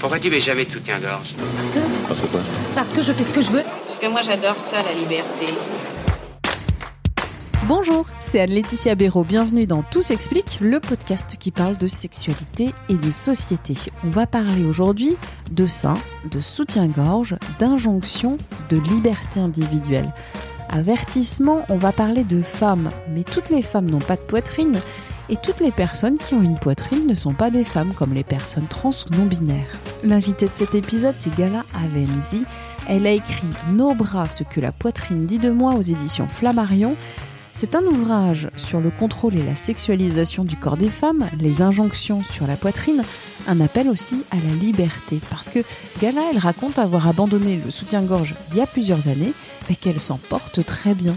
Pourquoi tu mets jamais de soutien-gorge Parce que. Parce que quoi Parce que je fais ce que je veux. Parce que moi j'adore ça, la liberté. Bonjour, c'est Anne-Laetitia Béraud. Bienvenue dans Tout s'explique, le podcast qui parle de sexualité et de société. On va parler aujourd'hui de seins, de soutien-gorge, d'injonction, de liberté individuelle. Avertissement, on va parler de femmes, mais toutes les femmes n'ont pas de poitrine et toutes les personnes qui ont une poitrine ne sont pas des femmes comme les personnes trans ou non binaires. L'invité de cet épisode, c'est Gala Avenzi. Elle a écrit Nos bras, ce que la poitrine dit de moi aux éditions Flammarion. C'est un ouvrage sur le contrôle et la sexualisation du corps des femmes, les injonctions sur la poitrine, un appel aussi à la liberté. Parce que Gala, elle raconte avoir abandonné le soutien-gorge il y a plusieurs années, mais qu'elle s'en porte très bien.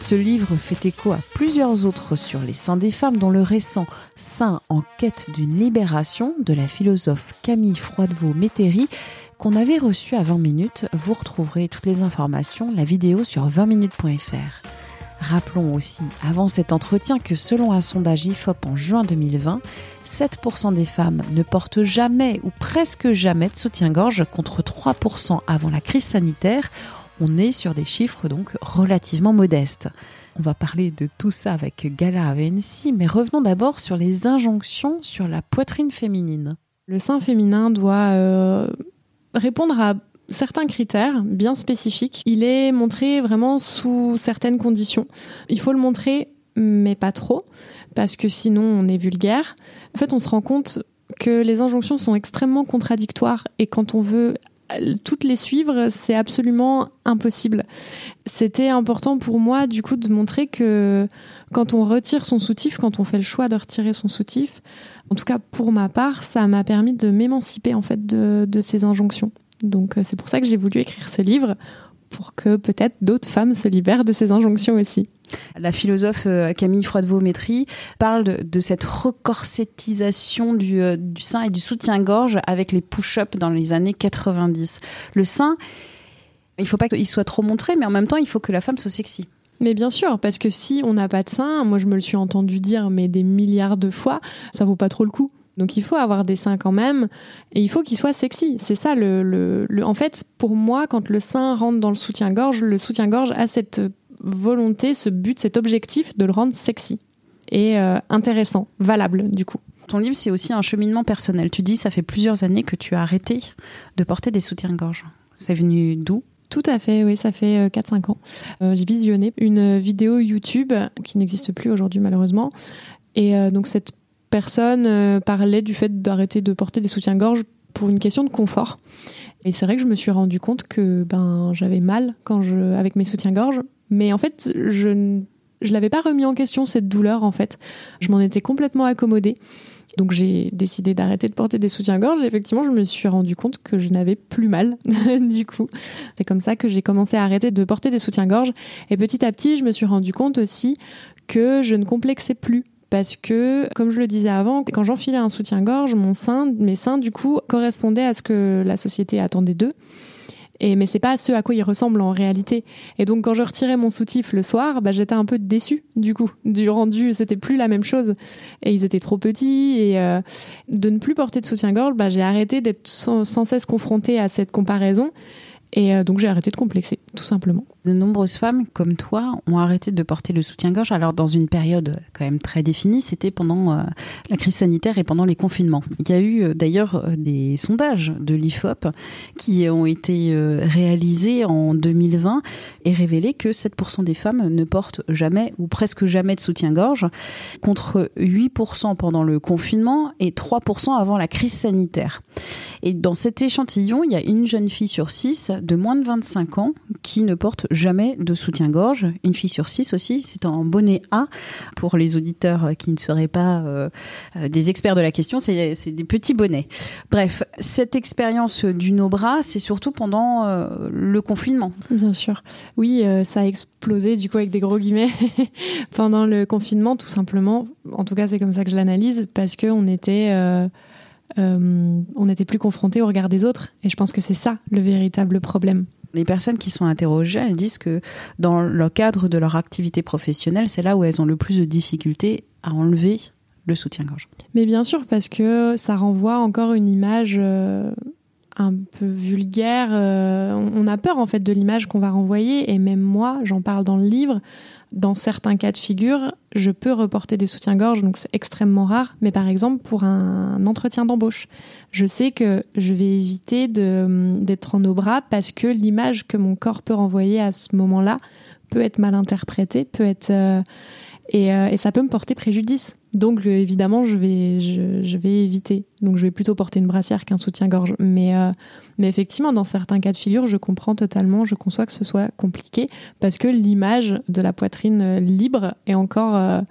Ce livre fait écho à plusieurs autres sur les seins des femmes, dont le récent Seins en quête d'une libération de la philosophe Camille Froidevaux-Métairie, qu'on avait reçu à 20 minutes. Vous retrouverez toutes les informations, la vidéo sur 20minutes.fr. Rappelons aussi, avant cet entretien, que selon un sondage IFOP en juin 2020, 7% des femmes ne portent jamais ou presque jamais de soutien-gorge contre 3% avant la crise sanitaire. On est sur des chiffres donc relativement modestes. On va parler de tout ça avec Gala Avensi, mais revenons d'abord sur les injonctions sur la poitrine féminine. Le sein féminin doit euh, répondre à certains critères bien spécifiques. Il est montré vraiment sous certaines conditions. Il faut le montrer, mais pas trop, parce que sinon on est vulgaire. En fait, on se rend compte que les injonctions sont extrêmement contradictoires et quand on veut toutes les suivre, c'est absolument impossible. C'était important pour moi, du coup, de montrer que quand on retire son soutif, quand on fait le choix de retirer son soutif, en tout cas pour ma part, ça m'a permis de m'émanciper en fait de, ces injonctions. Donc c'est pour ça que j'ai voulu écrire ce livre, pour que peut-être d'autres femmes se libèrent de ces injonctions aussi. La philosophe Camille Froidevaux-Métry parle de, de, cette recorsetisation du, du, sein et du soutien-gorge avec les push-ups dans les années 90. Le sein, il ne faut pas qu'il soit trop montré, mais en même temps, il faut que la femme soit sexy. Mais bien sûr, parce que si on n'a pas de sein, moi je me le suis entendu dire mais des milliards de fois, ça vaut pas trop le coup. Donc il faut avoir des seins quand même, et il faut qu'ils soient sexy. C'est ça le, le, le, En fait, pour moi, quand le sein rentre dans le soutien-gorge, le soutien-gorge a cette volonté, ce but, cet objectif de le rendre sexy et euh, intéressant, valable du coup. Ton livre, c'est aussi un cheminement personnel. Tu dis, ça fait plusieurs années que tu as arrêté de porter des soutiens-gorge. C'est venu d'où? Tout à fait, oui, ça fait 4-5 ans. Euh, j'ai visionné une vidéo YouTube qui n'existe plus aujourd'hui malheureusement. Et euh, donc cette personne euh, parlait du fait d'arrêter de porter des soutiens-gorge pour une question de confort. Et c'est vrai que je me suis rendu compte que ben j'avais mal quand je avec mes soutiens-gorge, mais en fait je ne je l'avais pas remis en question cette douleur en fait. Je m'en étais complètement accommodée. Donc j'ai décidé d'arrêter de porter des soutiens-gorge. Effectivement, je me suis rendu compte que je n'avais plus mal. du coup, c'est comme ça que j'ai commencé à arrêter de porter des soutiens-gorge. Et petit à petit, je me suis rendu compte aussi que je ne complexais plus parce que, comme je le disais avant, quand j'enfilais un soutien-gorge, mon sein, mes seins, du coup, correspondaient à ce que la société attendait d'eux. Et, mais c'est pas ce à quoi ils ressemblent en réalité. Et donc quand je retirais mon soutif le soir, bah, j'étais un peu déçue du coup du rendu. C'était plus la même chose. Et ils étaient trop petits. Et euh, de ne plus porter de soutien-gorge, bah, j'ai arrêté d'être sans, cesse confrontée à cette comparaison. Et euh, donc j'ai arrêté de complexer, tout simplement. De nombreuses femmes comme toi ont arrêté de porter le soutien-gorge. Alors dans une période quand même très définie, c'était pendant euh, la crise sanitaire et pendant les confinements. Il y a eu euh, d'ailleurs euh, des sondages de l'IFOP qui ont été réalisés en 2020 et révélé que 7% des femmes ne portent jamais ou presque jamais de soutien-gorge, contre 8% pendant le confinement et 3% avant la crise sanitaire. Et dans cet échantillon, il y a une jeune fille sur six de moins de 25 ans qui ne portent jamais de soutien-gorge. Une fille sur six aussi, c'est en bonnet A. Pour les auditeurs qui ne seraient pas euh, euh, des experts de la question, c'est des petits bonnets. Bref, cette expérience du no-bras, c'est surtout pendant euh, le confinement. Bien sûr. Oui, ça a explosé du coup avec des gros guillemets pendant le confinement, tout simplement. En tout cas, c'est comme ça que je l'analyse, parce qu'on était... on n'était plus confronté au regard des autres. Et je pense que c'est ça le véritable problème. Les personnes qui sont interrogées, elles disent que dans le cadre de leur activité professionnelle, c'est là où elles ont le plus de difficultés à enlever le soutien-gorge. Mais bien sûr, parce que ça renvoie encore une image euh, un peu vulgaire. Euh, on a peur en fait de l'image qu'on va renvoyer, et même moi, j'en parle dans le livre. Dans certains cas de figure, je peux reporter des soutiens-gorge, donc c'est extrêmement rare. Mais par exemple, pour un entretien d'embauche, je sais que je vais éviter d'être en nos bras parce que l'image que mon corps peut renvoyer à ce moment-là peut être mal interprétée, peut être euh, euh, et, ça peut me porter préjudice. Donc euh, évidemment, je vais, je, vais éviter. Donc je vais plutôt porter une brassière qu'un soutien-gorge. Mais, euh, mais effectivement, dans certains cas de figure, je comprends totalement, je conçois que ce soit compliqué parce que l'image de la poitrine libre est encore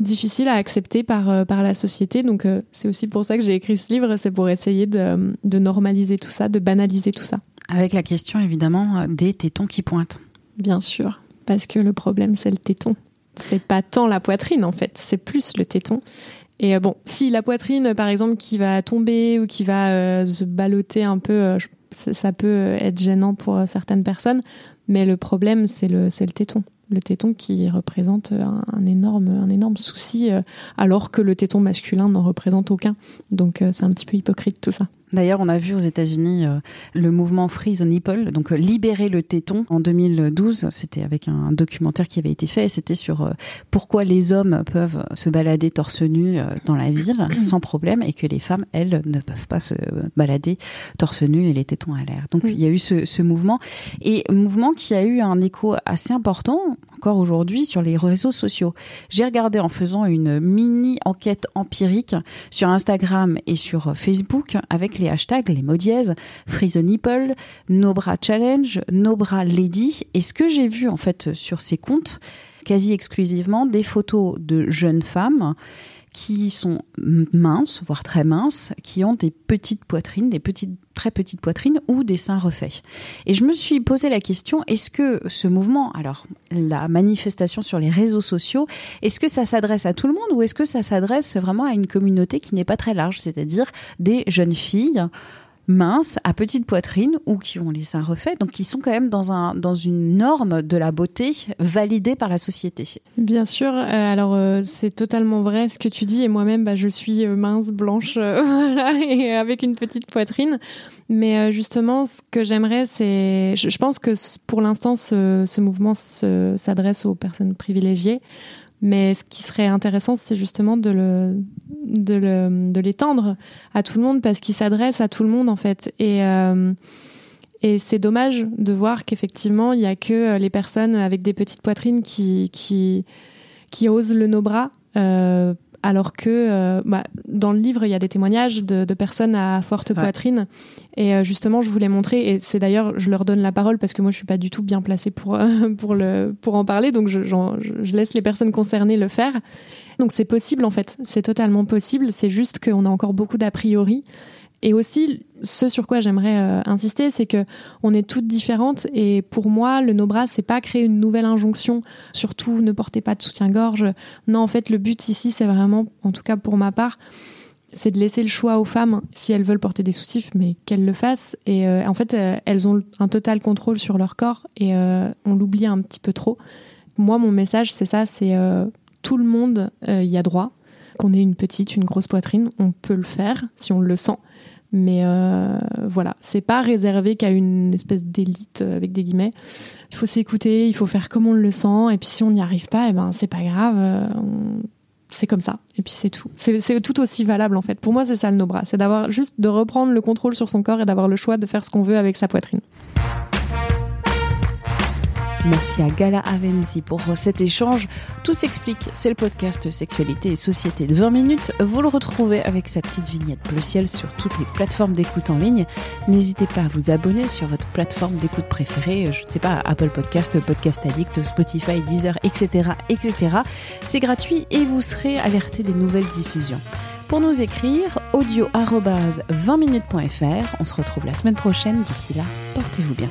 difficile à accepter par, par la société. Donc c'est aussi pour ça que j'ai écrit ce livre, c'est pour essayer de, de normaliser tout ça, de banaliser tout ça. Avec la question évidemment des tétons qui pointent. Bien sûr, parce que le problème c'est le téton c'est pas tant la poitrine en fait, c'est plus le téton. Et euh, bon, si la poitrine, par exemple, qui va tomber ou qui va euh, se balloter un peu, euh, ça, peut être gênant pour certaines personnes. Mais le problème, c'est le, le téton. Le téton qui représente un, énorme, un énorme souci, alors que le téton masculin n'en représente aucun. Donc c'est un petit peu hypocrite tout ça. D'ailleurs, on a vu aux États-Unis euh, le mouvement Free the Nipple, donc euh, libérer le téton en 2012. C'était avec un documentaire qui avait été fait. C'était sur euh, pourquoi les hommes peuvent se balader torse nu dans la ville sans problème et que les femmes, elles, ne peuvent pas se balader torse nu et les tétons à l'air. Donc il y a eu ce, ce mouvement et mouvement qui a eu un écho assez important encore aujourd'hui sur les réseaux sociaux. J'ai regardé en faisant une mini enquête empirique sur Instagram et sur Facebook avec les hashtags, les mots dièses, Free the Nipple, No Bra Challenge, No Bra Lady. Et ce que j'ai vu en fait sur ces comptes, quasi exclusivement, des photos de jeunes femmes qui sont minces, voire très minces, qui ont des petites poitrines, des petites, très petites poitrines ou des seins refaits. Et je me suis posé la question, est-ce que ce mouvement, alors la manifestation sur les réseaux sociaux, est-ce que ça s'adresse à tout le monde ou est-ce que ça s'adresse vraiment à une communauté qui n'est pas très large, c'est-à-dire des jeunes filles minces, à petite poitrine ou qui ont les seins refaits, donc qui sont quand même dans, un, dans une norme de la beauté validée par la société. Bien sûr, euh, alors euh, c'est totalement vrai ce que tu dis, et moi-même bah, je suis euh, mince, blanche, et avec une petite poitrine. Mais justement, ce que j'aimerais, c'est. Je, pense que pour l'instant, ce, ce mouvement s'adresse aux personnes privilégiées. Mais ce qui serait intéressant, c'est justement de l'étendre à tout le monde parce qu'il s'adresse à tout le monde en fait. Et, euh, c'est dommage de voir qu'effectivement, il n'y a que les personnes avec des petites poitrines qui, osent le no-bras. Euh, alors que euh, bah, dans le livre, il y a des témoignages de, personnes à forte poitrine. Et euh, justement, je voulais montrer, et c'est d'ailleurs, je leur donne la parole parce que moi, je suis pas du tout bien placée pour, euh, pour, le, pour en parler, donc je, je laisse les personnes concernées le faire. Donc c'est possible en fait, c'est totalement possible, c'est juste qu'on a encore beaucoup d'a priori. Et aussi, ce sur quoi j'aimerais euh, insister, c'est que on est toutes différentes. Et pour moi, le no bras, c'est pas créer une nouvelle injonction. Surtout, ne portez pas de soutien-gorge. Non, en fait, le but ici, c'est vraiment, en tout cas pour ma part, c'est de laisser le choix aux femmes si elles veulent porter des soutifs, mais qu'elles le fassent. Et euh, en fait, euh, elles ont un total contrôle sur leur corps et on l'oublie un petit peu trop. Moi, mon message, c'est ça, c'est tout le monde y a droit. Qu'on ait une petite, une grosse poitrine, on peut le faire si on le sent. Mais euh, voilà, c'est pas réservé qu'à une espèce d'élite euh, avec des guillemets. Il faut s'écouter, il faut faire comme on le sent, et puis si on n'y arrive pas, eh ben c'est pas grave. Euh, c'est comme ça, et puis c'est tout. C'est tout aussi valable en fait. Pour moi, c'est ça le no bras, c'est d'avoir juste de reprendre le contrôle sur son corps et d'avoir le choix de faire ce qu'on veut avec sa poitrine. Merci à Gala Avenzi pour cet échange. Tout s'explique, c'est le podcast Sexualité et Société de 20 minutes. Vous le retrouvez avec sa petite vignette bleu ciel sur toutes les plateformes d'écoute en ligne. N'hésitez pas à vous abonner sur votre plateforme d'écoute préférée, je ne sais pas, Apple Podcast, Podcast Addict, Spotify, Deezer, etc. etc. C'est gratuit et vous serez alerté des nouvelles diffusions. Pour nous écrire, audio 20minutes.fr. On se retrouve la semaine prochaine. D'ici là, portez-vous bien.